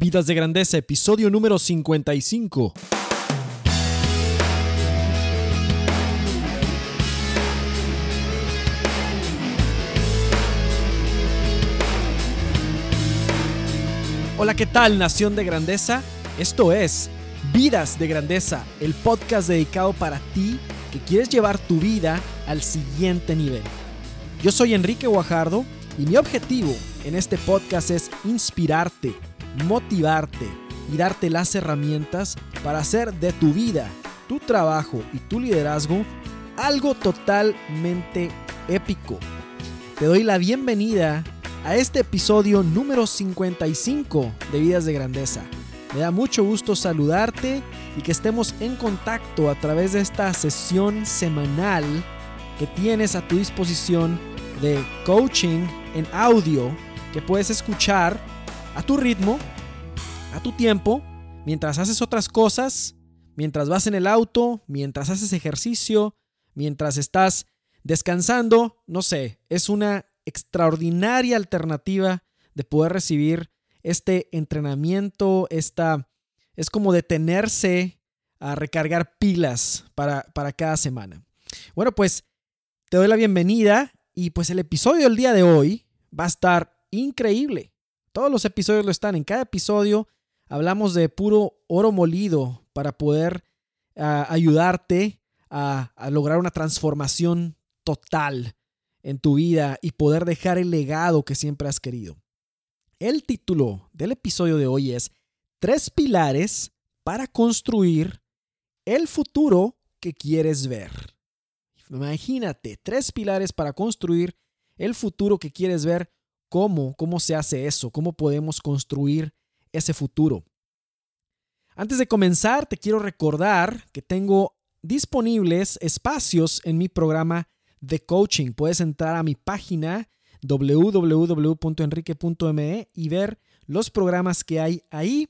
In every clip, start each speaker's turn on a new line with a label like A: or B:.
A: Vidas de Grandeza, episodio número 55. Hola, ¿qué tal, Nación de Grandeza? Esto es Vidas de Grandeza, el podcast dedicado para ti que quieres llevar tu vida al siguiente nivel. Yo soy Enrique Guajardo y mi objetivo en este podcast es inspirarte, motivarte y darte las herramientas para hacer de tu vida, tu trabajo y tu liderazgo algo totalmente épico. Te doy la bienvenida a este episodio número 55 de Vidas de Grandeza. Me da mucho gusto saludarte y que estemos en contacto a través de esta sesión semanal que tienes a tu disposición de coaching en audio que puedes escuchar a tu ritmo, a tu tiempo, mientras haces otras cosas, mientras vas en el auto, mientras haces ejercicio, mientras estás descansando, no sé, es una extraordinaria alternativa de poder recibir este entrenamiento, esta, es como detenerse a recargar pilas para, para cada semana. Bueno, pues te doy la bienvenida y pues el episodio del día de hoy va a estar increíble. Todos los episodios lo están. En cada episodio hablamos de puro oro molido para poder uh, ayudarte a lograr una transformación total en tu vida y poder dejar el legado que siempre has querido. El título del episodio de hoy es Tres pilares para construir el futuro que quieres ver. Imagínate, tres pilares para construir el futuro que quieres ver. ¿Cómo? ¿Cómo se hace eso? ¿Cómo podemos construir ese futuro? Antes de comenzar, te quiero recordar que tengo disponibles espacios en mi programa de coaching. Puedes entrar a mi página www.enrique.me y ver los programas que hay ahí.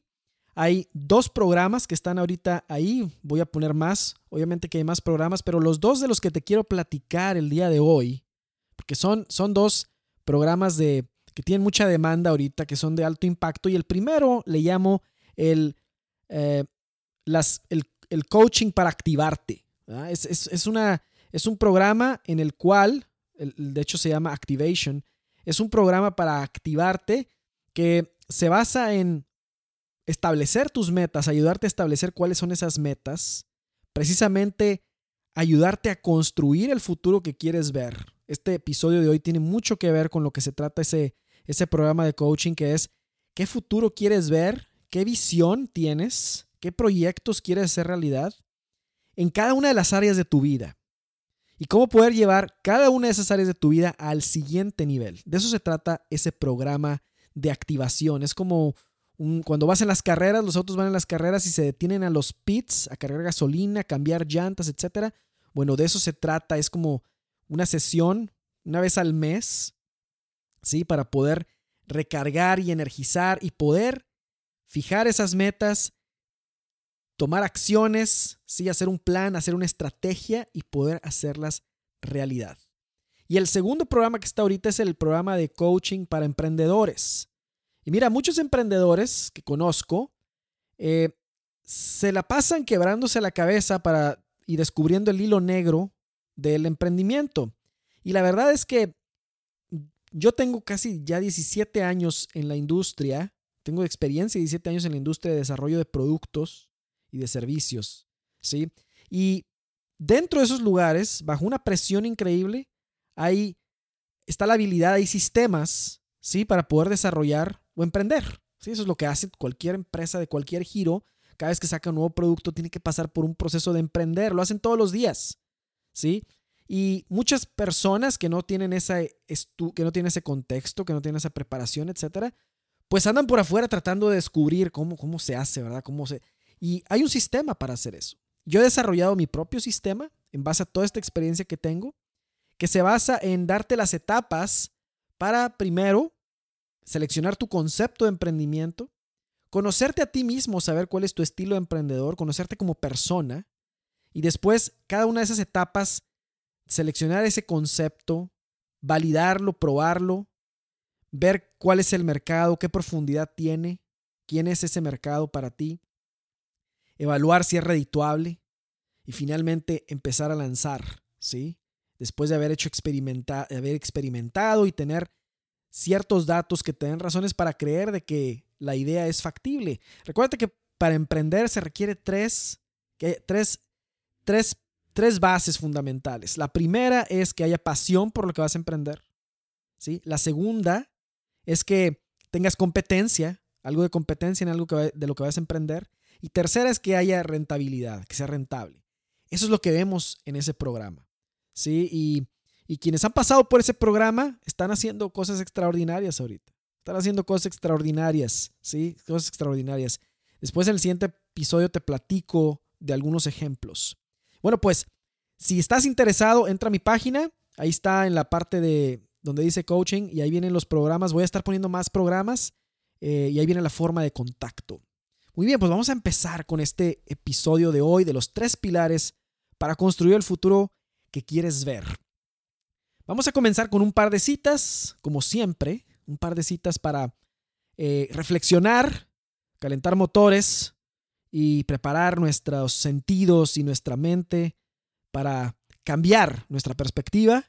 A: Hay dos programas que están ahorita ahí. Voy a poner más. Obviamente que hay más programas, pero los dos de los que te quiero platicar el día de hoy, porque son, son dos programas de, que tienen mucha demanda ahorita, que son de alto impacto. Y el primero le llamo el, eh, las, el, el, coaching para activarte. Es, es, es, una, es un programa en el cual, de hecho se llama Activation, es un programa para activarte que se basa en establecer tus metas, ayudarte a establecer cuáles son esas metas, precisamente ayudarte a construir el futuro que quieres ver. Este episodio de hoy tiene mucho que ver con lo que se trata ese, ese programa de coaching que es qué futuro quieres ver, qué visión tienes, qué proyectos quieres hacer realidad en cada una de las áreas de tu vida y cómo poder llevar cada una de esas áreas de tu vida al siguiente nivel. De eso se trata ese programa de activación. Es como un, cuando vas en las carreras, los autos van en las carreras y se detienen a los pits a cargar gasolina, a cambiar llantas, etc. Bueno, de eso se trata. Es como una sesión una vez al mes, ¿sí? Para poder recargar y energizar y poder fijar esas metas tomar acciones, ¿sí? hacer un plan, hacer una estrategia y poder hacerlas realidad. Y el segundo programa que está ahorita es el programa de coaching para emprendedores. Y mira, muchos emprendedores que conozco eh, se la pasan quebrándose la cabeza para, y descubriendo el hilo negro del emprendimiento. Y la verdad es que yo tengo casi ya 17 años en la industria, tengo experiencia 17 años en la industria de desarrollo de productos y de servicios, ¿sí? Y dentro de esos lugares, bajo una presión increíble, hay, está la habilidad, hay sistemas, ¿sí? Para poder desarrollar o emprender, ¿sí? Eso es lo que hace cualquier empresa de cualquier giro. Cada vez que saca un nuevo producto tiene que pasar por un proceso de emprender, lo hacen todos los días, ¿sí? Y muchas personas que no tienen, esa que no ese contexto, que no tienen esa preparación, etcétera, pues andan por afuera tratando de descubrir cómo, cómo se hace, ¿verdad? Cómo se, y hay un sistema para hacer eso. Yo he desarrollado mi propio sistema en base a toda esta experiencia que tengo, que se basa en darte las etapas para primero seleccionar tu concepto de emprendimiento, conocerte a ti mismo, saber cuál es tu estilo de emprendedor, conocerte como persona y después cada una de esas etapas seleccionar ese concepto, validarlo, probarlo, ver cuál es el mercado, qué profundidad tiene, quién es ese mercado para ti, evaluar si es redituable y finalmente empezar a lanzar, ¿sí? Después de haber hecho haber experimentado y tener ciertos datos que te den razones para creer de que la idea es factible. Recuerda que para emprender se requiere tres, tres, tres, tres bases fundamentales. La primera es que haya pasión por lo que vas a emprender. ¿sí? La segunda es que tengas competencia, algo de competencia en algo de lo que vas a emprender. Y tercera es que haya rentabilidad, que sea rentable. Eso es lo que vemos en ese programa. ¿sí? Y, y quienes han pasado por ese programa están haciendo cosas extraordinarias ahorita. Están haciendo cosas extraordinarias, ¿sí? Cosas extraordinarias. Después en el siguiente episodio te platico de algunos ejemplos. Bueno, pues si estás interesado, entra a mi página. Ahí está en la parte de donde dice coaching y ahí vienen los programas. Voy a estar poniendo más programas eh, y ahí viene la forma de contacto. Muy bien, pues vamos a empezar con este episodio de hoy de los tres pilares para construir el futuro que quieres ver. Vamos a comenzar con un par de citas, como siempre, un par de citas para eh, reflexionar, calentar motores y preparar nuestros sentidos y nuestra mente para cambiar nuestra perspectiva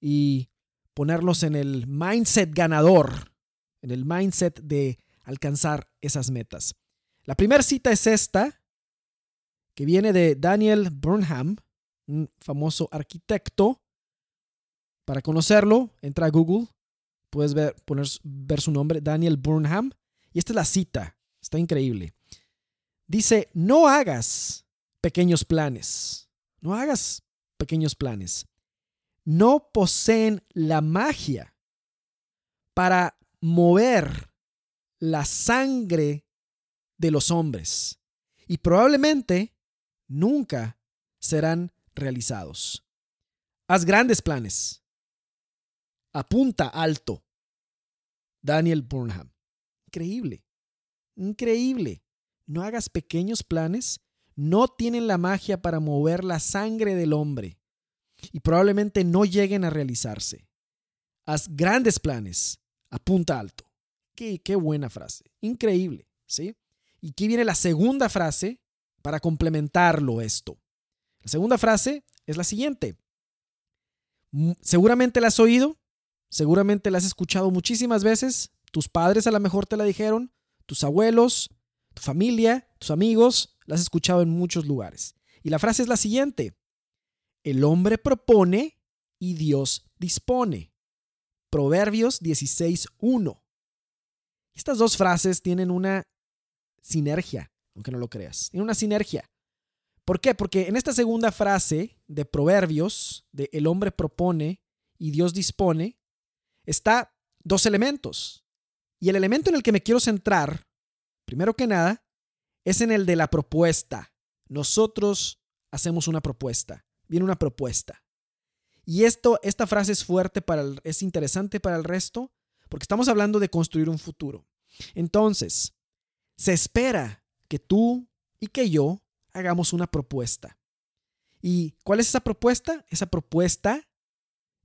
A: y ponerlos en el mindset ganador, en el mindset de alcanzar esas metas. La primera cita es esta, que viene de Daniel Burnham, un famoso arquitecto. Para conocerlo, entra a Google, puedes ver, poner, ver su nombre, Daniel Burnham, y esta es la cita, está increíble. Dice, no hagas pequeños planes, no hagas pequeños planes. No poseen la magia para mover la sangre de los hombres y probablemente nunca serán realizados. Haz grandes planes. Apunta alto. Daniel Burnham. Increíble. Increíble. No hagas pequeños planes. No tienen la magia para mover la sangre del hombre. Y probablemente no lleguen a realizarse. Haz grandes planes. Apunta alto. Qué, qué buena frase. Increíble. ¿Sí? Y aquí viene la segunda frase para complementarlo esto. La segunda frase es la siguiente. Seguramente la has oído, seguramente la has escuchado muchísimas veces, tus padres a lo mejor te la dijeron, tus abuelos, tu familia, tus amigos, la has escuchado en muchos lugares. Y la frase es la siguiente. El hombre propone y Dios dispone. Proverbios 16.1. Estas dos frases tienen una sinergia, aunque no lo creas. Tienen una sinergia. ¿Por qué? Porque en esta segunda frase de Proverbios, de el hombre propone y Dios dispone, está dos elementos. Y el elemento en el que me quiero centrar, primero que nada, es en el de la propuesta. Nosotros hacemos una propuesta. Viene una propuesta. Y esto, esta frase es fuerte para es interesante para el resto, porque estamos hablando de construir un futuro. Entonces, se espera que tú y que yo hagamos una propuesta. ¿Y cuál es esa propuesta? Esa propuesta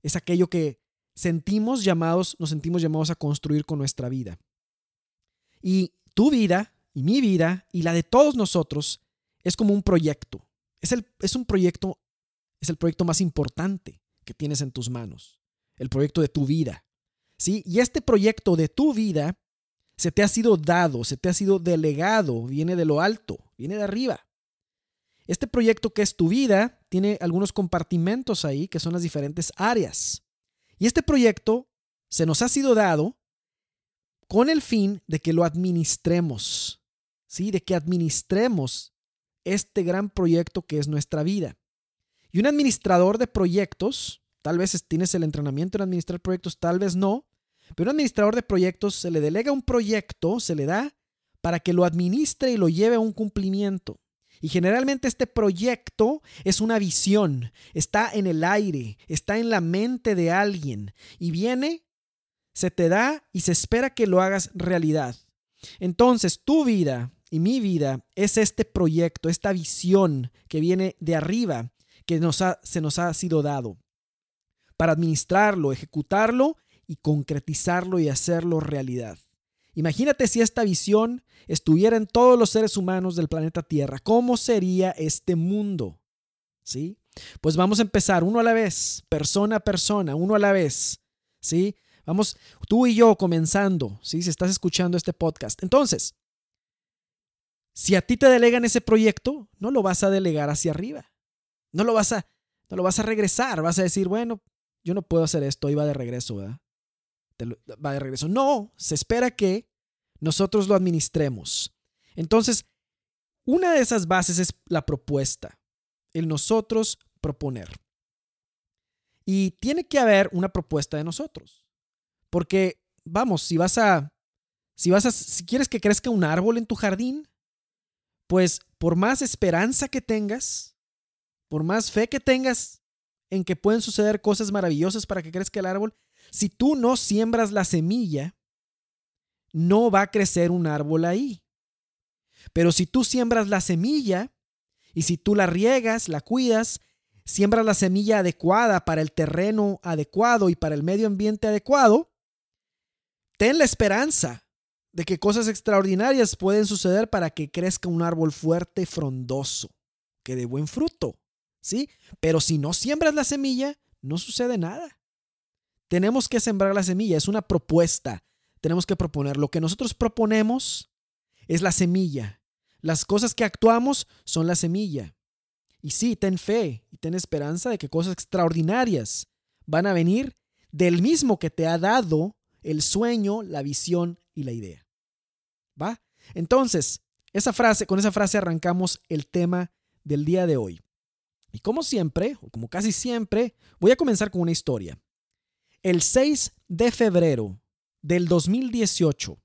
A: es aquello que sentimos llamados, nos sentimos llamados a construir con nuestra vida. Y tu vida y mi vida y la de todos nosotros es como un proyecto. Es, el, es un proyecto, es el proyecto más importante que tienes en tus manos. El proyecto de tu vida. ¿Sí? Y este proyecto de tu vida se te ha sido dado, se te ha sido delegado, viene de lo alto, viene de arriba. Este proyecto que es tu vida tiene algunos compartimentos ahí que son las diferentes áreas. Y este proyecto se nos ha sido dado con el fin de que lo administremos, ¿sí? De que administremos este gran proyecto que es nuestra vida. Y un administrador de proyectos, tal vez tienes el entrenamiento en administrar proyectos, tal vez no, pero un administrador de proyectos se le delega un proyecto, se le da para que lo administre y lo lleve a un cumplimiento. Y generalmente este proyecto es una visión, está en el aire, está en la mente de alguien y viene, se te da y se espera que lo hagas realidad. Entonces tu vida y mi vida es este proyecto, esta visión que viene de arriba, que nos se nos ha sido dado para administrarlo, ejecutarlo y concretizarlo y hacerlo realidad. Imagínate si esta visión estuviera en todos los seres humanos del planeta Tierra. ¿Cómo sería este mundo? ¿Sí? Pues vamos a empezar uno a la vez, persona a persona, uno a la vez. ¿Sí? Vamos, tú y yo comenzando. Si estás escuchando este podcast. Entonces, si a ti te delegan ese proyecto, no lo vas a delegar hacia arriba. No lo vas a, no lo vas a regresar. Vas a decir, bueno, yo no puedo hacer esto, iba de regreso, ¿verdad? va de regreso. No, se espera que nosotros lo administremos. Entonces, una de esas bases es la propuesta, el nosotros proponer. Y tiene que haber una propuesta de nosotros. Porque, vamos, si vas a, si vas a, si quieres que crezca un árbol en tu jardín, pues por más esperanza que tengas, por más fe que tengas en que pueden suceder cosas maravillosas para que crezca el árbol, si tú no siembras la semilla, no va a crecer un árbol ahí. Pero si tú siembras la semilla y si tú la riegas, la cuidas, siembras la semilla adecuada para el terreno adecuado y para el medio ambiente adecuado, ten la esperanza de que cosas extraordinarias pueden suceder para que crezca un árbol fuerte, frondoso, que dé buen fruto. ¿Sí? Pero si no siembras la semilla, no sucede nada. Tenemos que sembrar la semilla, es una propuesta. Tenemos que proponer. Lo que nosotros proponemos es la semilla. Las cosas que actuamos son la semilla. Y sí, ten fe y ten esperanza de que cosas extraordinarias van a venir del mismo que te ha dado el sueño, la visión y la idea. ¿Va? Entonces, esa frase, con esa frase arrancamos el tema del día de hoy. Y como siempre, o como casi siempre, voy a comenzar con una historia. El 6 de febrero del 2018,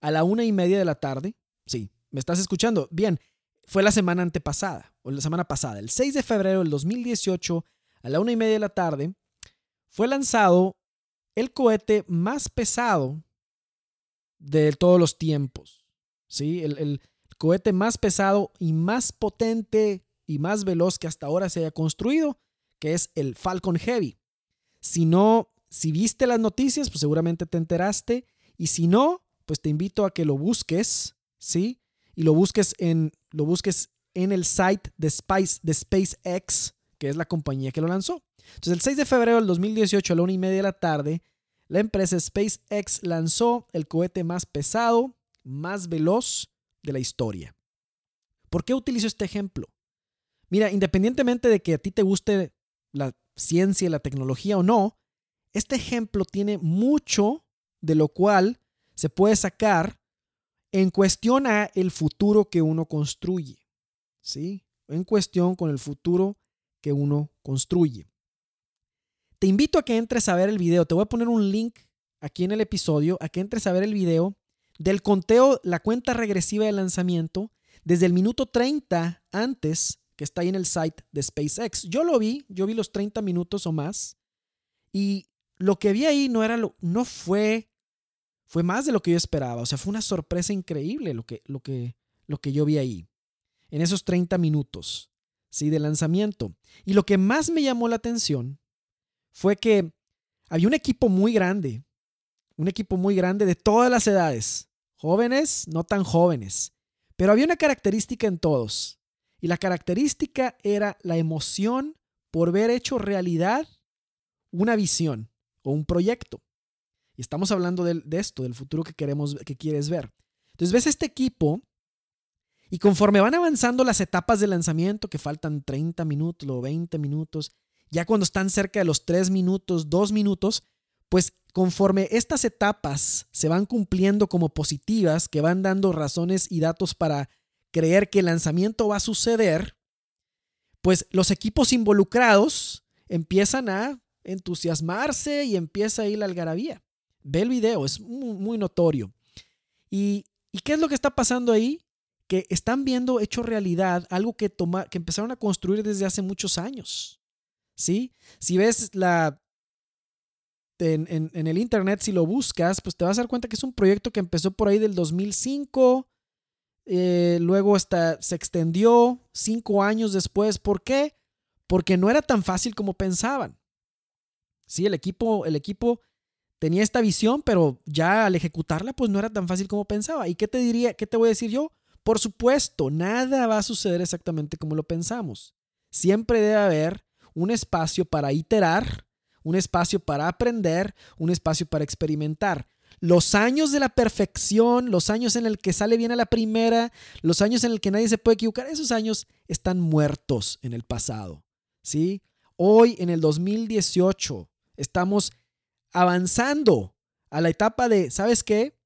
A: a la una y media de la tarde, sí, ¿me estás escuchando? Bien, fue la semana antepasada, o la semana pasada, el 6 de febrero del 2018, a la una y media de la tarde, fue lanzado el cohete más pesado de todos los tiempos. ¿sí? El, cohete más pesado y más potente y más veloz que hasta ahora se haya construido, que es el Falcon Heavy. Si no si viste las noticias, pues seguramente te enteraste. Y si no, pues te invito a que lo busques, ¿sí? Y lo busques en, lo busques en el site de, Spice, de SpaceX, que es la compañía que lo lanzó. Entonces, el 6 de febrero del 2018 a la una y media de la tarde, la empresa SpaceX lanzó el cohete más pesado, más veloz de la historia. ¿Por qué utilizo este ejemplo? Mira, independientemente de que a ti te guste la ciencia y la tecnología o no, este ejemplo tiene mucho de lo cual se puede sacar en cuestión a el futuro que uno construye. ¿Sí? En cuestión con el futuro que uno construye. Te invito a que entres a ver el video. Te voy a poner un link aquí en el episodio, a que entres a ver el video del conteo, la cuenta regresiva de lanzamiento desde el minuto 30 antes que está ahí en el site de SpaceX. Yo lo vi, yo vi los 30 minutos o más y lo que vi ahí no era lo, no fue, fue más de lo que yo esperaba. O sea, fue una sorpresa increíble lo que, lo que, lo que yo vi ahí. En esos 30 minutos, ¿sí? De lanzamiento. Y lo que más me llamó la atención fue que había un equipo muy grande, un equipo muy grande de todas las edades, jóvenes, no tan jóvenes, pero había una característica en todos. Y la característica era la emoción por ver hecho realidad una visión o un proyecto. Y estamos hablando de, esto, del futuro que queremos, que quieres ver. Entonces ves este equipo y conforme van avanzando las etapas de lanzamiento, que faltan 30 minutos o 20 minutos, ya cuando están cerca de los 3 minutos, 2 minutos, pues conforme estas etapas se van cumpliendo como positivas, que van dando razones y datos para creer que el lanzamiento va a suceder, pues los equipos involucrados empiezan a entusiasmarse y empieza ahí la algarabía. Ve el video, es muy, notorio. ¿Y, qué es lo que está pasando ahí? Que están viendo hecho realidad algo que, toma, que empezaron a construir desde hace muchos años. ¿Sí? Si ves la, en, el internet, si lo buscas, pues te vas a dar cuenta que es un proyecto que empezó por ahí del 2005, eh, luego hasta se extendió cinco años después. ¿Por qué? Porque no era tan fácil como pensaban. Sí, el equipo, el equipo tenía esta visión, pero ya al ejecutarla, pues no era tan fácil como pensaba. ¿Y qué te diría, qué te voy a decir yo? Por supuesto, nada va a suceder exactamente como lo pensamos. Siempre debe haber un espacio para iterar, un espacio para aprender, un espacio para experimentar. Los años de la perfección, los años en el que sale bien a la primera, los años en el que nadie se puede equivocar, esos años están muertos en el pasado. ¿sí? Hoy, en el 2018, estamos avanzando a la etapa de, ¿sabes qué?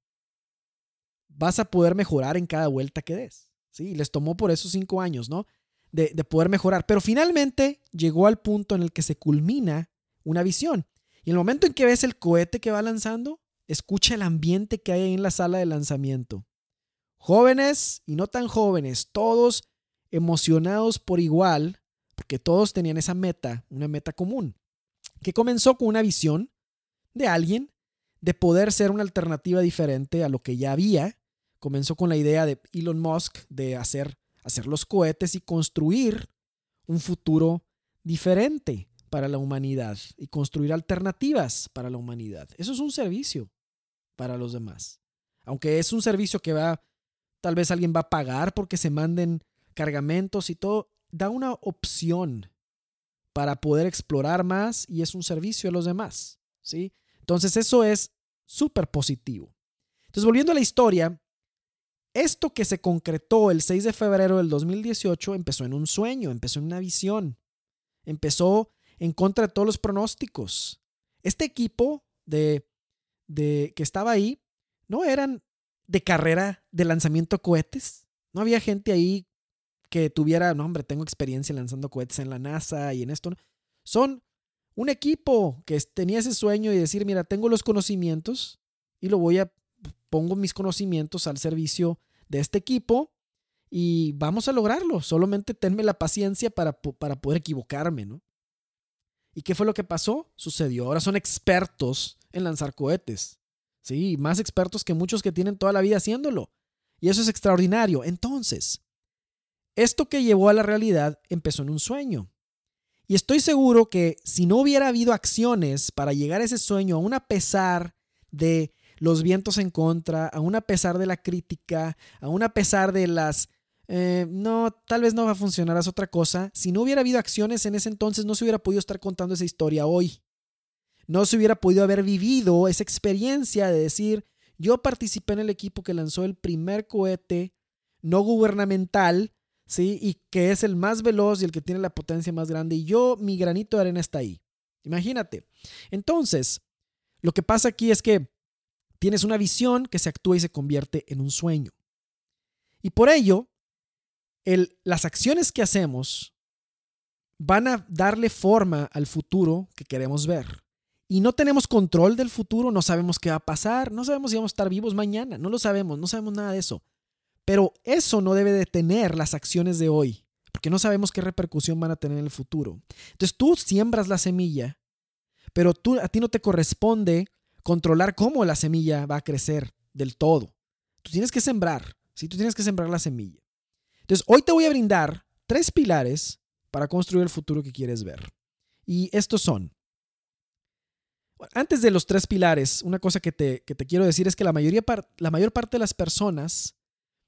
A: Vas a poder mejorar en cada vuelta que des. ¿sí? Les tomó por esos cinco años, ¿no? De, de poder mejorar. Pero finalmente llegó al punto en el que se culmina una visión. Y el momento en que ves el cohete que va lanzando, escucha el ambiente que hay ahí en la sala de lanzamiento. Jóvenes y no tan jóvenes, todos emocionados por igual, porque todos tenían esa meta, una meta común, que comenzó con una visión de alguien de poder ser una alternativa diferente a lo que ya había. Comenzó con la idea de Elon Musk de hacer, hacer los cohetes y construir un futuro diferente para la humanidad y construir alternativas para la humanidad. Eso es un servicio para los demás. Aunque es un servicio que va, tal vez alguien va a pagar porque se manden cargamentos y todo, da una opción para poder explorar más y es un servicio a los demás, ¿sí? Entonces eso es súper positivo. Entonces volviendo a la historia, esto que se concretó el 6 de febrero del 2018 empezó en un sueño, empezó en una visión, empezó en contra de todos los pronósticos. Este equipo de de, que estaba ahí no eran de carrera de lanzamiento cohetes. No había gente ahí que tuviera, no hombre, tengo experiencia lanzando cohetes en la NASA y en esto. Son un equipo que tenía ese sueño y decir, mira, tengo los conocimientos y lo voy a, pongo mis conocimientos al servicio de este equipo y vamos a lograrlo. Solamente tenme la paciencia para, para poder equivocarme, ¿no? ¿Y qué fue lo que pasó? Sucedió. Ahora son expertos en lanzar cohetes. Sí, más expertos que muchos que tienen toda la vida haciéndolo. Y eso es extraordinario. Entonces, esto que llevó a la realidad empezó en un sueño. Y estoy seguro que si no hubiera habido acciones para llegar a ese sueño, aún a pesar de los vientos en contra, aún a pesar de la crítica, aún a pesar de las eh, no, tal vez no va a funcionar, es otra cosa. Si no hubiera habido acciones en ese entonces, no se hubiera podido estar contando esa historia hoy. No se hubiera podido haber vivido esa experiencia de decir, yo participé en el equipo que lanzó el primer cohete no gubernamental, ¿sí? Y que es el más veloz y el que tiene la potencia más grande. Y yo, mi granito de arena está ahí. Imagínate. Entonces, lo que pasa aquí es que tienes una visión que se actúa y se convierte en un sueño. Y por ello, las acciones que hacemos van a darle forma al futuro que queremos ver. Y no tenemos control del futuro, no sabemos qué va a pasar, no sabemos si vamos a estar vivos mañana, no lo sabemos, no sabemos nada de eso. Pero eso no debe detener las acciones de hoy, porque no sabemos qué repercusión van a tener en el futuro. Entonces tú siembras la semilla, pero tú, a ti no te corresponde controlar cómo la semilla va a crecer del todo. Tú tienes que sembrar, si tú tienes que sembrar la semilla. Entonces, hoy te voy a brindar tres pilares para construir el futuro que quieres ver. Y estos son, antes de los tres pilares, una cosa que te, quiero decir es que la, mayoría, la mayor parte de las personas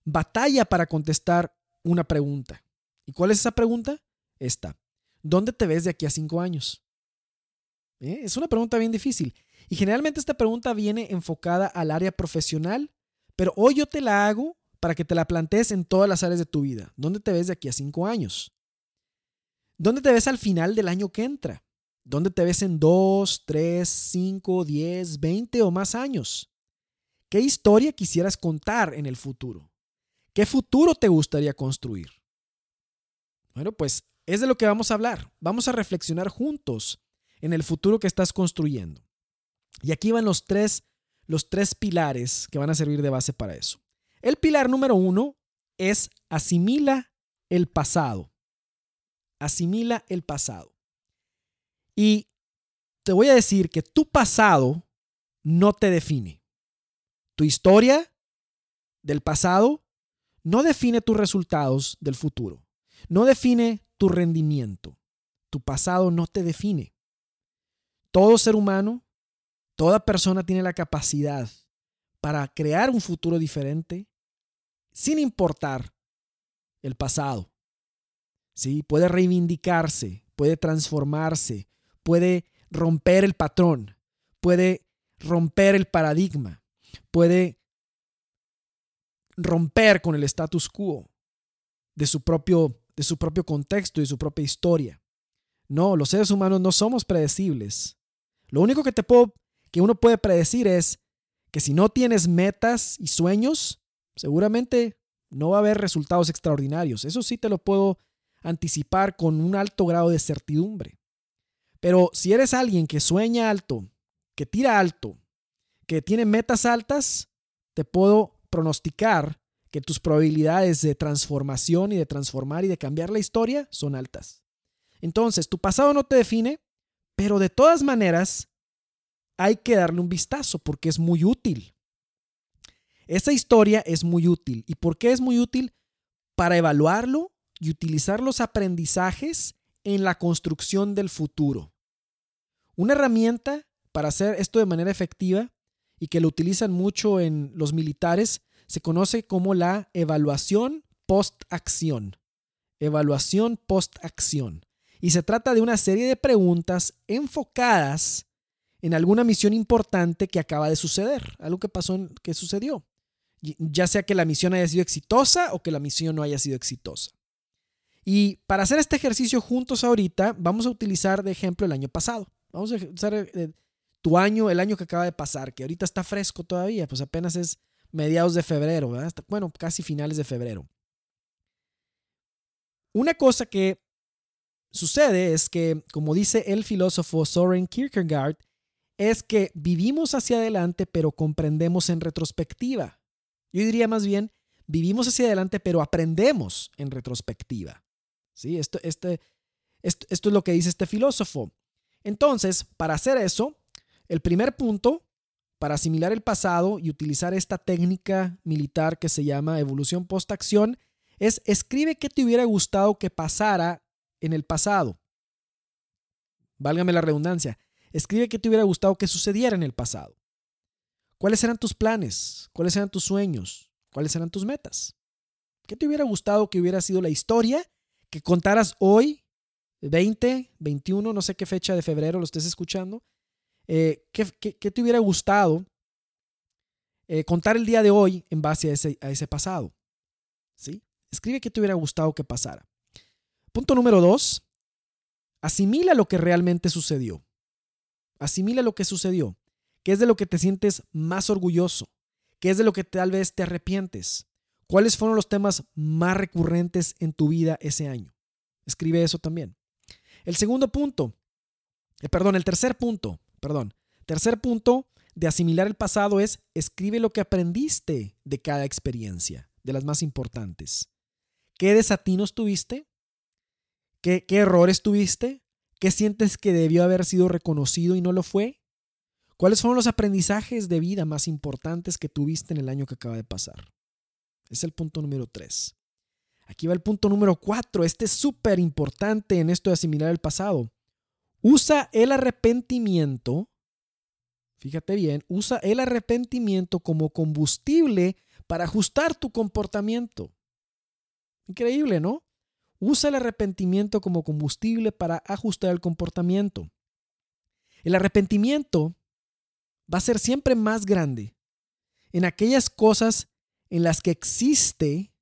A: batalla para contestar una pregunta. ¿Y cuál es esa pregunta? Esta. ¿Dónde te ves de aquí a cinco años? ¿Eh? Es una pregunta bien difícil. Y generalmente esta pregunta viene enfocada al área profesional, pero hoy yo te la hago para que te la plantees en todas las áreas de tu vida. ¿Dónde te ves de aquí a cinco años? ¿Dónde te ves al final del año que entra? ¿Dónde te ves en dos, tres, cinco, diez, veinte o más años? ¿Qué historia quisieras contar en el futuro? ¿Qué futuro te gustaría construir? Bueno, pues es de lo que vamos a hablar. Vamos a reflexionar juntos en el futuro que estás construyendo. Y aquí van los tres, los tres pilares que van a servir de base para eso. El pilar número uno es asimila el pasado. Asimila el pasado. Y te voy a decir que tu pasado no te define. Tu historia del pasado no define tus resultados del futuro. No define tu rendimiento. Tu pasado no te define. Todo ser humano Toda persona tiene la capacidad para crear un futuro diferente sin importar el pasado. ¿Sí? Puede reivindicarse, puede transformarse, puede romper el patrón, puede romper el paradigma, puede romper con el status quo de su propio, de su propio contexto y su propia historia. No, los seres humanos no somos predecibles. Lo único que te puedo, que uno puede predecir es que si no tienes metas y sueños, seguramente no va a haber resultados extraordinarios. Eso sí te lo puedo anticipar con un alto grado de certidumbre. Pero si eres alguien que sueña alto, que tira alto, que tiene metas altas, te puedo pronosticar que tus probabilidades de transformación y de transformar y de cambiar la historia son altas. Entonces, tu pasado no te define, pero de todas maneras hay que darle un vistazo porque es muy útil. Esa historia es muy útil. ¿Y por qué es muy útil? Para evaluarlo y utilizar los aprendizajes en la construcción del futuro. Una herramienta para hacer esto de manera efectiva y que lo utilizan mucho en los militares se conoce como la evaluación post-acción. Evaluación post-acción. Y se trata de una serie de preguntas enfocadas en alguna misión importante que acaba de suceder, algo que pasó, que sucedió. Ya sea que la misión haya sido exitosa o que la misión no haya sido exitosa. Y para hacer este ejercicio juntos ahorita, vamos a utilizar de ejemplo el año pasado. Vamos a usar eh, tu año, el año que acaba de pasar, que ahorita está fresco todavía, pues apenas es mediados de febrero, bueno, casi finales de febrero. Una cosa que sucede es que, como dice el filósofo Soren Kierkegaard, es que vivimos hacia adelante pero comprendemos en retrospectiva. Yo diría más bien, vivimos hacia adelante pero aprendemos en retrospectiva. ¿Sí? Esto, este, esto, esto es lo que dice este filósofo. Entonces, para hacer eso, el primer punto, para asimilar el pasado y utilizar esta técnica militar que se llama evolución post-acción, es escribe qué te hubiera gustado que pasara en el pasado. Válgame la redundancia. Escribe qué te hubiera gustado que sucediera en el pasado. ¿Cuáles eran tus planes? ¿Cuáles eran tus sueños? ¿Cuáles eran tus metas? ¿Qué te hubiera gustado que hubiera sido la historia que contaras hoy 20, 21, no sé qué fecha de febrero lo estés escuchando, eh, ¿qué, te hubiera gustado eh, contar el día de hoy en base a ese, a ese pasado? ¿Sí? Escribe qué te hubiera gustado que pasara. Punto número dos, asimila lo que realmente sucedió. Asimila lo que sucedió. ¿Qué es de lo que te sientes más orgulloso? ¿Qué es de lo que tal vez te arrepientes? ¿Cuáles fueron los temas más recurrentes en tu vida ese año? Escribe eso también. El segundo punto, eh, perdón, el tercer punto, perdón, tercer punto de asimilar el pasado es escribe lo que aprendiste de cada experiencia, de las más importantes. ¿Qué desatinos tuviste? ¿Qué, qué errores tuviste? ¿Qué sientes que debió haber sido reconocido y no lo fue? ¿Cuáles fueron los aprendizajes de vida más importantes que tuviste en el año que acaba de pasar? Es el punto número tres. Aquí va el punto número cuatro. Este es súper importante en esto de asimilar el pasado. Usa el arrepentimiento, fíjate bien, usa el arrepentimiento como combustible para ajustar tu comportamiento. Increíble, ¿no? Usa el arrepentimiento como combustible para ajustar el comportamiento. El arrepentimiento va a ser siempre más grande en aquellas cosas en las que existe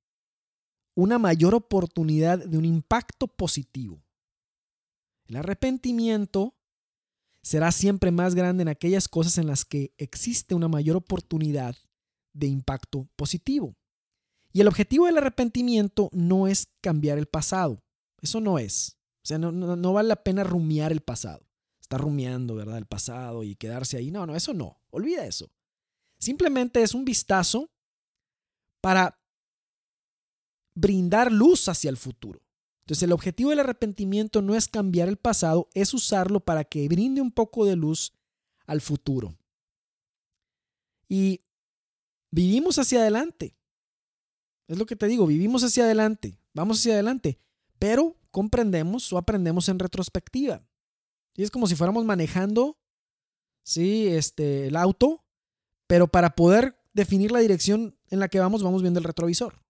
A: una mayor oportunidad de un impacto positivo. El arrepentimiento será siempre más grande en aquellas cosas en las que existe una mayor oportunidad de impacto positivo. Y el objetivo del arrepentimiento no es cambiar el pasado. Eso no es. O sea, no, no, vale la pena rumiar el pasado. Estar rumiando, ¿verdad? El pasado y quedarse ahí. No, no, eso no. Olvida eso. Simplemente es un vistazo para brindar luz hacia el futuro. Entonces el objetivo del arrepentimiento no es cambiar el pasado, es usarlo para que brinde un poco de luz al futuro. Y vivimos hacia adelante. Es lo que te digo, vivimos hacia adelante, vamos hacia adelante, pero comprendemos o aprendemos en retrospectiva. Y es como si fuéramos manejando ¿sí? Este, el auto, pero para poder definir la dirección en la que vamos, vamos viendo el retrovisor.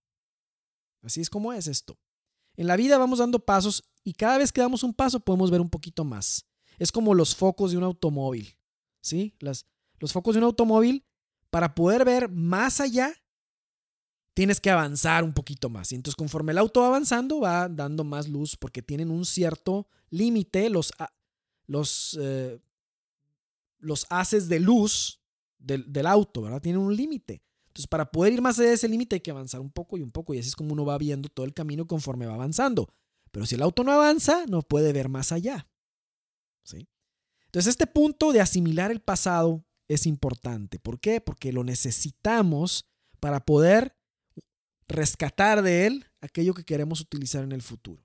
A: Así es como es esto. En la vida vamos dando pasos y cada vez que damos un paso podemos ver un poquito más. Es como los focos de un automóvil. ¿sí? Las, los focos de un automóvil, para poder ver más allá, tienes que avanzar un poquito más. Y entonces conforme el auto va avanzando, va dando más luz porque tienen un cierto límite los, los, eh, los haces de luz del, del auto, ¿verdad? Tienen un límite. Entonces, para poder ir más allá de ese límite hay que avanzar un poco y un poco. Y así es como uno va viendo todo el camino conforme va avanzando. Pero si el auto no avanza, no puede ver más allá. ¿Sí? Entonces, este punto de asimilar el pasado es importante. ¿Por qué? Porque lo necesitamos para poder rescatar de él aquello que queremos utilizar en el futuro.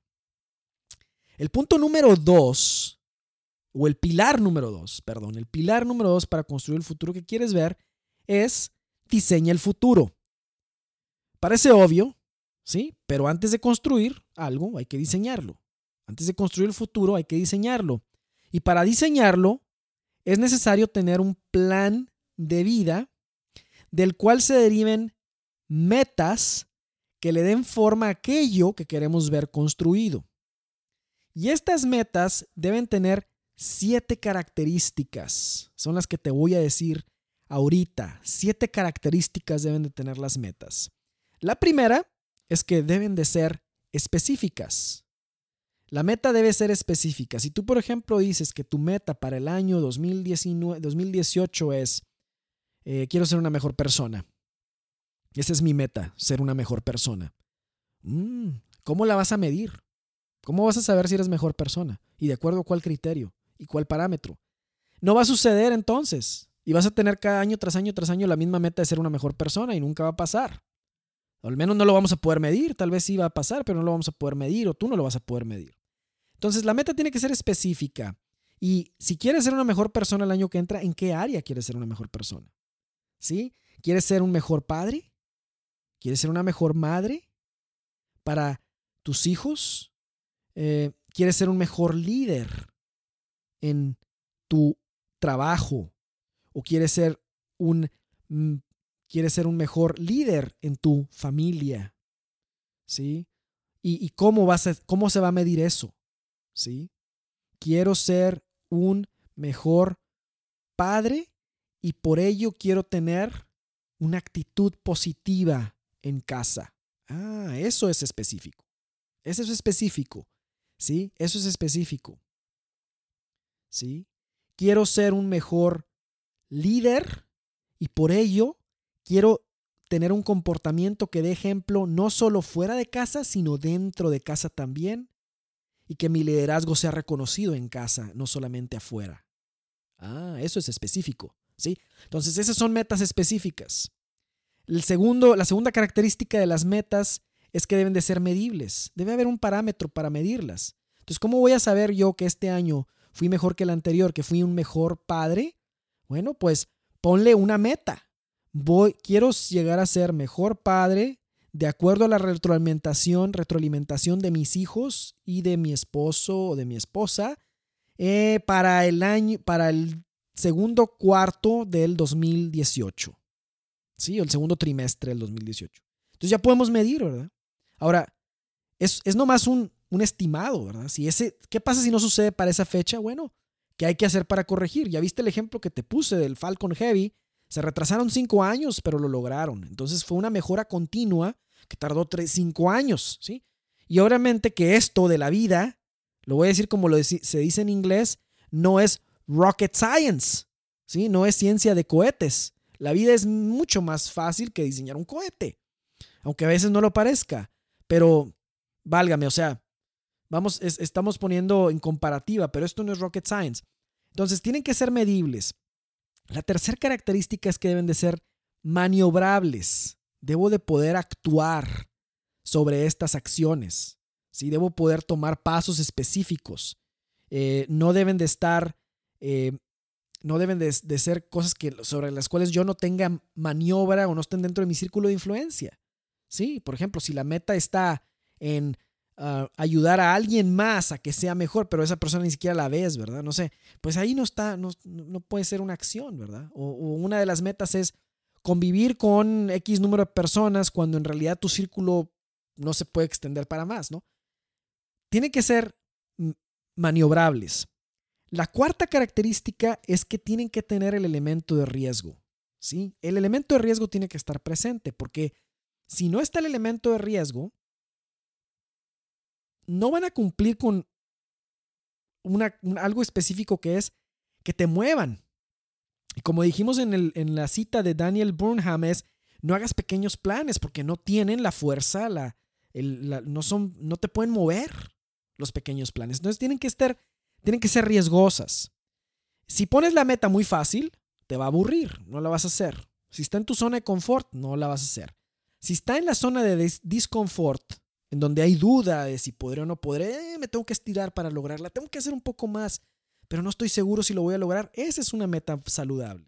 A: El punto número dos, o el pilar número dos, perdón, el pilar número dos para construir el futuro que quieres ver es diseña el futuro. Parece obvio, ¿sí? Pero antes de construir algo hay que diseñarlo. Antes de construir el futuro hay que diseñarlo. Y para diseñarlo es necesario tener un plan de vida del cual se deriven metas que le den forma a aquello que queremos ver construido. Y estas metas deben tener siete características. Son las que te voy a decir ahorita. Siete características deben de tener las metas. La primera es que deben de ser específicas. La meta debe ser específica. Si tú, por ejemplo, dices que tu meta para el año 2019, 2018 es, eh, quiero ser una mejor persona. Esa es mi meta, ser una mejor persona. Mm, ¿Cómo la vas a medir? ¿Cómo vas a saber si eres mejor persona? ¿Y de acuerdo a cuál criterio? ¿Y cuál parámetro? No va a suceder entonces. Y vas a tener cada año tras año tras año la misma meta de ser una mejor persona y nunca va a pasar. Al menos no lo vamos a poder medir. Tal vez sí va a pasar, pero no lo vamos a poder medir o tú no lo vas a poder medir. Entonces la meta tiene que ser específica. Y si quieres ser una mejor persona el año que entra, ¿en qué área quieres ser una mejor persona? ¿Sí? ¿Quieres ser un mejor padre? ¿Quieres ser una mejor madre para tus hijos? Eh, ¿Quieres ser un mejor líder en tu trabajo? ¿O quieres ser un mm, quieres ser un mejor líder en tu familia. ¿Sí? ¿Y, cómo, vas cómo se va a medir eso? ¿Sí? Quiero ser un mejor padre y por ello quiero tener una actitud positiva en casa. Ah, eso es específico. Eso es específico. ¿Sí? Eso es específico. ¿Sí? Quiero ser un mejor líder y por ello quiero tener un comportamiento que dé ejemplo no solo fuera de casa, sino dentro de casa también, y que mi liderazgo sea reconocido en casa, no solamente afuera. Ah, eso es específico, ¿sí? Entonces, esas son metas específicas. El segundo, la segunda característica de las metas es que deben de ser medibles. Debe haber un parámetro para medirlas. Entonces, ¿cómo voy a saber yo que este año fui mejor que el anterior, que fui un mejor padre? Bueno, pues ponle una meta voy, quiero llegar a ser mejor padre de acuerdo a la retroalimentación, retroalimentación de mis hijos y de mi esposo o de mi esposa eh, para el año, para el segundo cuarto del 2018. Sí, el segundo trimestre del 2018. Entonces ya podemos medir, ¿verdad? Ahora, es, es nomás un, un estimado, ¿verdad? Si ese, ¿Qué pasa si no sucede para esa fecha? Bueno, ¿qué hay que hacer para corregir? Ya viste el ejemplo que te puse del Falcon Heavy se retrasaron cinco años, pero lo lograron. Entonces fue una mejora continua que tardó tres, cinco años, ¿sí? Y obviamente que esto de la vida, lo voy a decir como lo se dice en inglés, no es rocket science, ¿sí? No es ciencia de cohetes. La vida es mucho más fácil que diseñar un cohete, aunque a veces no lo parezca, pero válgame, o sea, vamos, estamos poniendo en comparativa, pero esto no es rocket science. Entonces tienen que ser medibles. La tercera característica es que deben de ser maniobrables. Debo de poder actuar sobre estas acciones. ¿sí? Debo poder tomar pasos específicos. Eh, no deben de estar, eh, no deben de, ser cosas que, sobre las cuales yo no tenga maniobra o no estén dentro de mi círculo de influencia. ¿sí? Por ejemplo, si la meta está en ah, ayudar a alguien más a que sea mejor, pero esa persona ni siquiera la ves, ¿verdad? No sé, pues ahí no está, no, no puede ser una acción, ¿verdad? O, una de las metas es convivir con X número de personas cuando en realidad tu círculo no se puede extender para más, ¿no? Tiene que ser maniobrables. La cuarta característica es que tienen que tener el elemento de riesgo. ¿sí? El elemento de riesgo tiene que estar presente porque si no está el elemento de riesgo, no van a cumplir con algo específico que es que te muevan. Y como dijimos en, la cita de Daniel Burnham es, no hagas pequeños planes porque no tienen la fuerza, la, no, son, no te pueden mover los pequeños planes. Entonces tienen que estar tienen que ser riesgosas. Si pones la meta muy fácil, te va a aburrir, no la vas a hacer. Si está en tu zona de confort, no la vas a hacer. Si está en la zona de disconfort, en donde hay duda de si podré o no podré, eh, me tengo que estirar para lograrla, tengo que hacer un poco más, pero no estoy seguro si lo voy a lograr, esa es una meta saludable.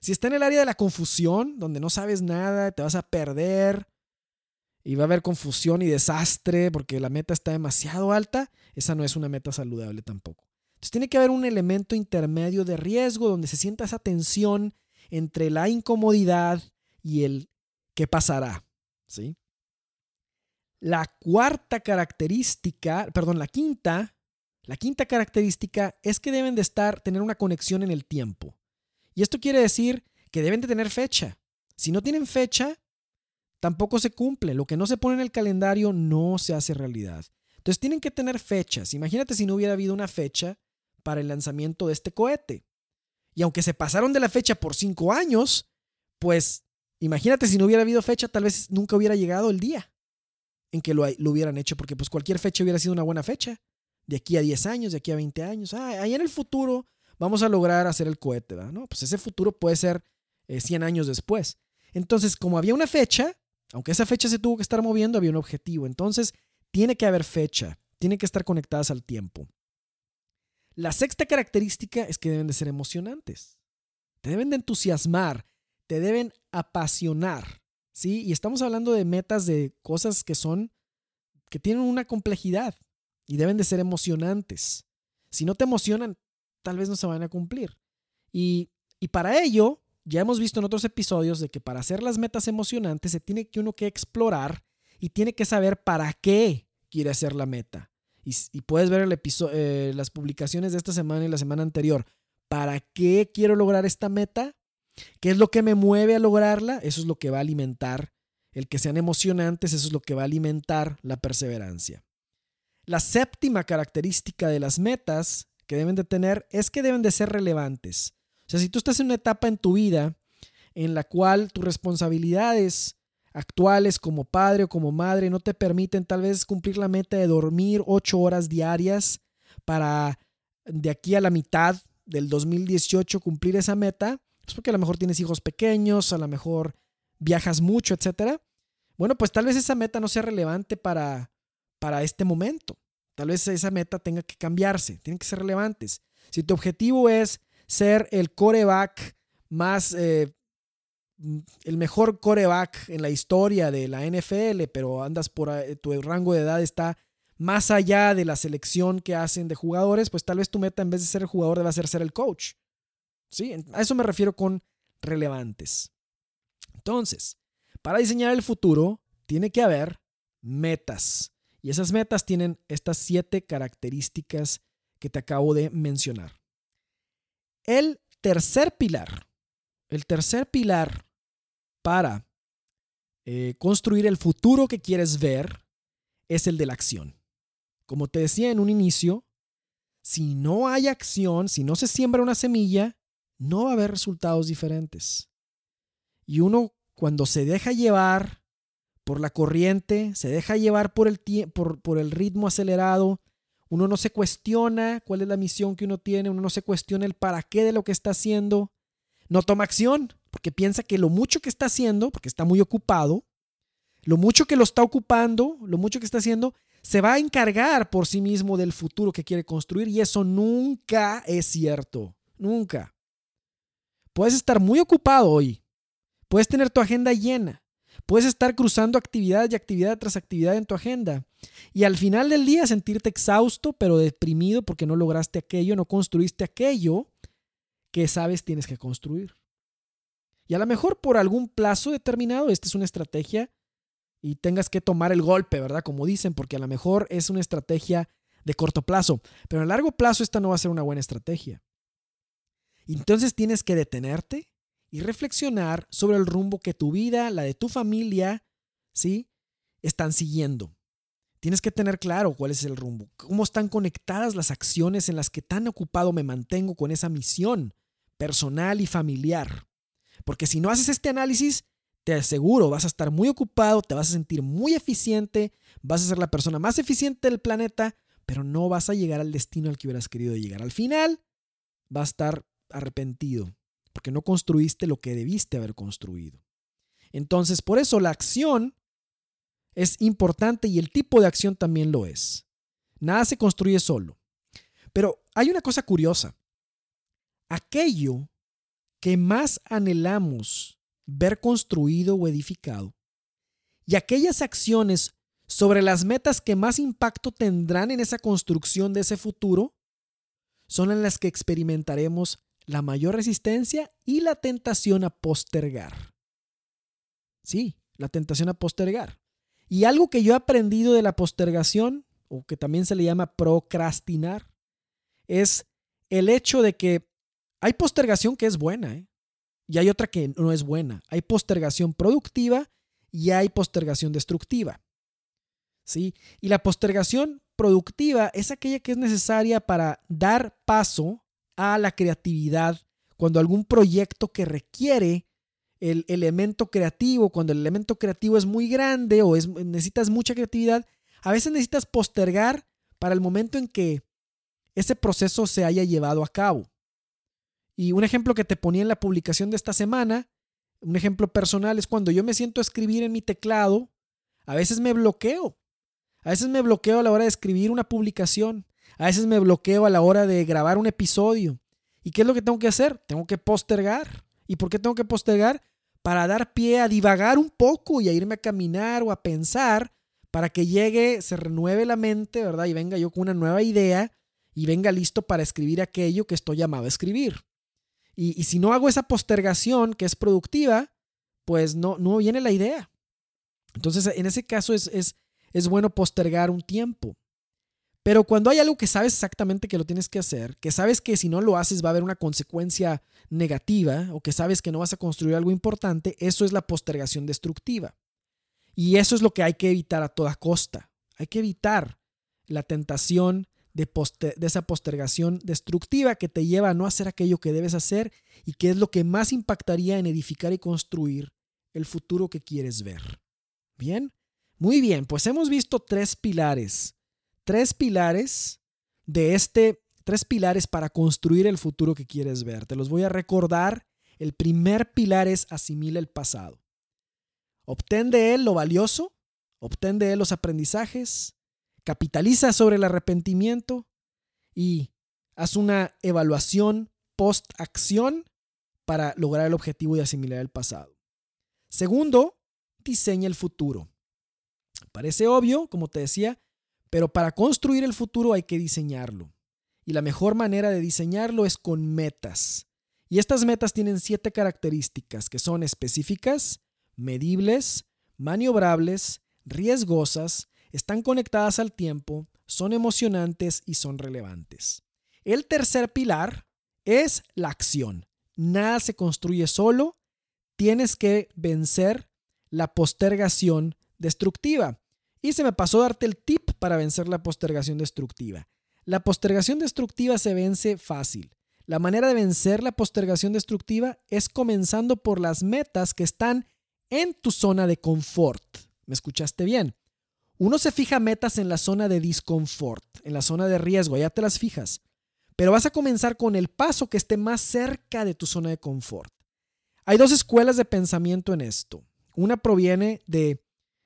A: Si está en el área de la confusión, donde no sabes nada, te vas a perder y va a haber confusión y desastre porque la meta está demasiado alta, esa no es una meta saludable tampoco. Entonces tiene que haber un elemento intermedio de riesgo donde se sienta esa tensión entre la incomodidad y el qué pasará. ¿sí? La cuarta característica, perdón, la quinta, la quinta característica es que deben de estar, tener una conexión en el tiempo. Y esto quiere decir que deben de tener fecha. Si no tienen fecha, tampoco se cumple. Lo que no se pone en el calendario no se hace realidad. Entonces tienen que tener fechas. Imagínate si no hubiera habido una fecha para el lanzamiento de este cohete. Y aunque se pasaron de la fecha por cinco años, pues imagínate si no hubiera habido fecha, tal vez nunca hubiera llegado el día en que lo, hubieran hecho, porque pues cualquier fecha hubiera sido una buena fecha. De aquí a 10 años, de aquí a 20 años. Ah, ahí en el futuro vamos a lograr hacer el cohete, ¿verdad? No, pues ese futuro puede ser 100 eh, años después. Entonces, como había una fecha, aunque esa fecha se tuvo que estar moviendo, había un objetivo. Entonces, tiene que haber fecha, tiene que estar conectadas al tiempo. La sexta característica es que deben de ser emocionantes. Te deben de entusiasmar, te deben apasionar. ¿sí? Y estamos hablando de metas de cosas que son, que tienen una complejidad y deben de ser emocionantes. Si no te emocionan, tal vez no se van a cumplir. Y, y para ello, ya hemos visto en otros episodios de que para hacer las metas emocionantes se tiene que uno que explorar y tiene que saber para qué quiere hacer la meta. Y, puedes ver el episodio, eh, las publicaciones de esta semana y la semana anterior. ¿Para qué quiero lograr esta meta? ¿Qué es lo que me mueve a lograrla? Eso es lo que va a alimentar el que sean emocionantes, eso es lo que va a alimentar la perseverancia. La séptima característica de las metas que deben de tener es que deben de ser relevantes. O sea, si tú estás en una etapa en tu vida en la cual tus responsabilidades actuales como padre o como madre no te permiten tal vez cumplir la meta de dormir ocho horas diarias para de aquí a la mitad del 2018 cumplir esa meta, es porque a lo mejor tienes hijos pequeños, a lo mejor viajas mucho, etcétera. Bueno, pues tal vez esa meta no sea relevante para, para este momento. Tal vez esa meta tenga que cambiarse, tienen que ser relevantes. Si tu objetivo es ser el coreback más, eh, el mejor coreback en la historia de la NFL, pero andas por tu rango de edad está más allá de la selección que hacen de jugadores, pues tal vez tu meta en vez de ser el jugador deba ser ser el coach. ¿Sí? A eso me refiero con relevantes. Entonces, para diseñar el futuro, tiene que haber metas. Y esas metas tienen estas siete características que te acabo de mencionar. El tercer pilar, el tercer pilar para eh, construir el futuro que quieres ver es el de la acción. Como te decía en un inicio, si no hay acción, si no se siembra una semilla, no va a haber resultados diferentes. Y uno cuando se deja llevar por la corriente, se deja llevar por el, por, por el ritmo acelerado, uno no se cuestiona cuál es la misión que uno tiene, uno no se cuestiona el para qué de lo que está haciendo, no toma acción, porque piensa que lo mucho que está haciendo, porque está muy ocupado, lo mucho que lo está ocupando, lo mucho que está haciendo, se va a encargar por sí mismo del futuro que quiere construir y eso nunca es cierto, nunca. Puedes estar muy ocupado hoy, puedes tener tu agenda llena, Puedes estar cruzando actividad y actividad tras actividad en tu agenda. Y al final del día sentirte exhausto, pero deprimido porque no lograste aquello, no construiste aquello que sabes tienes que construir. Y a lo mejor por algún plazo determinado, esta es una estrategia y tengas que tomar el golpe, ¿verdad? Como dicen, porque a lo mejor es una estrategia de corto plazo, pero a largo plazo esta no va a ser una buena estrategia. Entonces tienes que detenerte y reflexionar sobre el rumbo que tu vida, la de tu familia, ¿sí? Están siguiendo. Tienes que tener claro cuál es el rumbo, cómo están conectadas las acciones en las que tan ocupado me mantengo con esa misión personal y familiar. Porque si no haces este análisis, te aseguro, vas a estar muy ocupado, te vas a sentir muy eficiente, vas a ser la persona más eficiente del planeta, pero no vas a llegar al destino al que hubieras querido llegar. Al final, vas a estar arrepentido, porque no construiste lo que debiste haber construido. Entonces, por eso la acción es importante y el tipo de acción también lo es. Nada se construye solo. Pero hay una cosa curiosa. Aquello que más anhelamos ver construido o edificado y aquellas acciones sobre las metas que más impacto tendrán en esa construcción de ese futuro son en las que experimentaremos la mayor resistencia y la tentación a postergar. Sí, la tentación a postergar. Y algo que yo he aprendido de la postergación, o que también se le llama procrastinar, es el hecho de que hay postergación que es buena ¿eh? y hay otra que no es buena. Hay postergación productiva y hay postergación destructiva. ¿sí? Y la postergación productiva es aquella que es necesaria para dar paso a la creatividad cuando algún proyecto que requiere el elemento creativo, cuando el elemento creativo es muy grande o es, necesitas mucha creatividad, a veces necesitas postergar para el momento en que ese proceso se haya llevado a cabo. Y un ejemplo que te ponía en la publicación de esta semana, un ejemplo personal, es cuando yo me siento a escribir en mi teclado, a veces me bloqueo. A veces me bloqueo a la hora de escribir una publicación. A veces me bloqueo a la hora de grabar un episodio. ¿Y qué es lo que tengo que hacer? Tengo que postergar. ¿Y por qué tengo que postergar? Para dar pie a divagar un poco y a irme a caminar o a pensar para que llegue, se renueve la mente, ¿verdad? Y venga yo con una nueva idea y venga listo para escribir aquello que estoy llamado a escribir. Y, si no hago esa postergación que es productiva, pues no, no viene la idea. Entonces, en ese caso es, es, es bueno postergar un tiempo. Pero cuando hay algo que sabes exactamente que lo tienes que hacer, que sabes que si no lo haces va a haber una consecuencia negativa o que sabes que no vas a construir algo importante, eso es la postergación destructiva. Y eso es lo que hay que evitar a toda costa. Hay que evitar la tentación de, esa postergación destructiva que te lleva a no hacer aquello que debes hacer y que es lo que más impactaría en edificar y construir el futuro que quieres ver. Bien, muy bien, pues hemos visto tres pilares, tres pilares de este, tres pilares para construir el futuro que quieres ver. Te los voy a recordar. El primer pilar es asimila el pasado. Obtén de él lo valioso, obtén de él los aprendizajes, capitaliza sobre el arrepentimiento y haz una evaluación post-acción para lograr el objetivo de asimilar el pasado. Segundo, diseña el futuro. Parece obvio, como te decía, pero para construir el futuro hay que diseñarlo. Y la mejor manera de diseñarlo es con metas. Y estas metas tienen siete características que son específicas, medibles, maniobrables, riesgosas, están conectadas al tiempo, son emocionantes y son relevantes. El tercer pilar es la acción. Nada se construye solo, tienes que vencer la postergación destructiva. Y se me pasó darte el tip para vencer la postergación destructiva. La postergación destructiva se vence fácil. La manera de vencer la postergación destructiva es comenzando por las metas que están en tu zona de confort. ¿Me escuchaste bien? Uno se fija metas en la zona de disconfort, en la zona de riesgo, ya te las fijas. Pero vas a comenzar con el paso que esté más cerca de tu zona de confort. Hay dos escuelas de pensamiento en esto. Una proviene de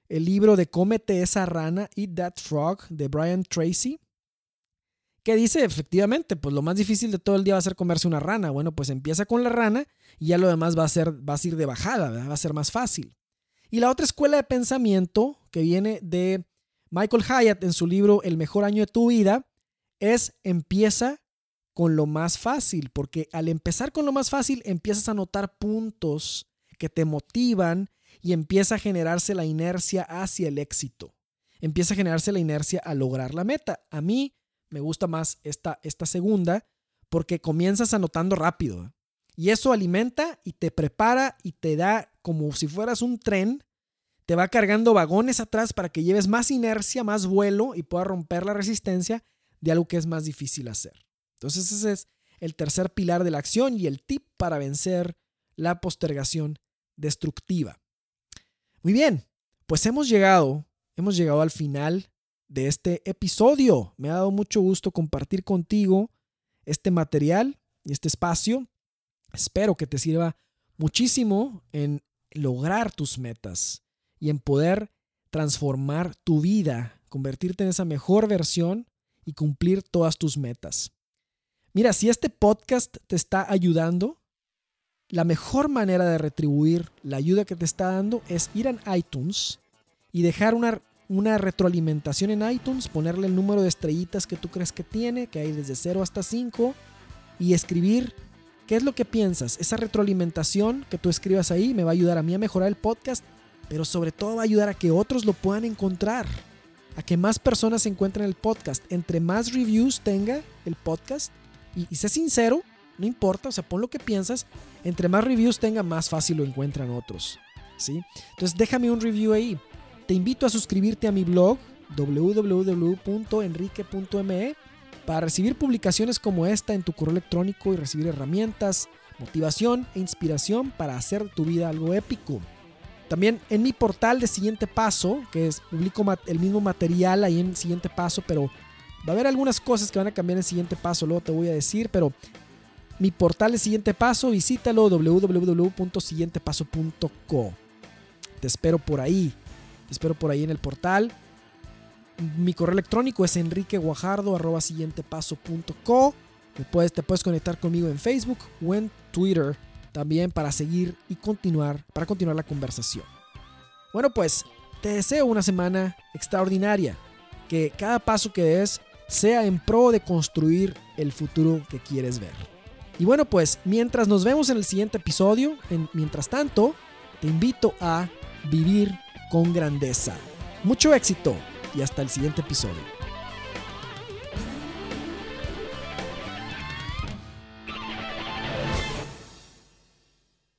A: el libro de Cómete esa rana, Eat That Frog, de Brian Tracy, que dice efectivamente, pues lo más difícil de todo el día va a ser comerse una rana. Bueno, pues empieza con la rana y ya lo demás va a ser, va a ir de bajada, va a ser más fácil. Y la otra escuela de pensamiento que viene de Michael Hyatt en su libro El mejor año de tu vida es empieza con lo más fácil, porque al empezar con lo más fácil empiezas a notar puntos que te motivan y empieza a generarse la inercia hacia el éxito. Empieza a generarse la inercia a lograr la meta. A mí me gusta más esta, esta segunda porque comienzas anotando rápido. Y eso alimenta y te prepara y te da como si fueras un tren, te va cargando vagones atrás para que lleves más inercia, más vuelo y puedas romper la resistencia de algo que es más difícil hacer. Entonces ese es el tercer pilar de la acción y el tip para vencer la postergación destructiva. Muy bien, pues hemos llegado, hemos llegado al final de este episodio. Me ha dado mucho gusto compartir contigo este material y este espacio. Espero que te sirva muchísimo en lograr tus metas y en poder transformar tu vida, convertirte en esa mejor versión y cumplir todas tus metas. Mira, si este podcast te está ayudando, la mejor manera de retribuir la ayuda que te está dando es ir a iTunes y dejar una, una retroalimentación en iTunes, ponerle el número de estrellitas que tú crees que tiene, que hay desde 0 hasta 5, y escribir qué es lo que piensas. Esa retroalimentación que tú escribas ahí me va a ayudar a mí a mejorar el podcast, pero sobre todo va a ayudar a que otros lo puedan encontrar, a que más personas encuentren el podcast. Entre más reviews tenga el podcast, y, y sincero, no importa, o sea, pon lo que piensas. Entre más reviews tenga, más fácil lo encuentran otros. ¿sí? Entonces déjame un review ahí. Te invito a suscribirte a mi blog www.enrique.me para recibir publicaciones como esta en tu correo electrónico y recibir herramientas, motivación e inspiración para hacer tu vida algo épico. También en mi portal de Siguiente Paso, que es publico el mismo material ahí en Siguiente Paso, pero va a haber algunas cosas que van a cambiar en Siguiente Paso, luego te voy a decir, pero mi portal de Siguiente Paso, visítalo www.siguientepaso.co. Te espero por ahí. Te espero por ahí en el portal. Mi correo electrónico es enriqueguajardo.co. Puedes, te puedes conectar conmigo en Facebook o en Twitter también para seguir y continuar, para continuar la conversación. Bueno, pues te deseo una semana extraordinaria. Que cada paso que des sea en pro de construir el futuro que quieres ver. Y bueno, pues mientras nos vemos en el siguiente episodio, mientras tanto, te invito a vivir con grandeza. Mucho éxito y hasta el siguiente episodio.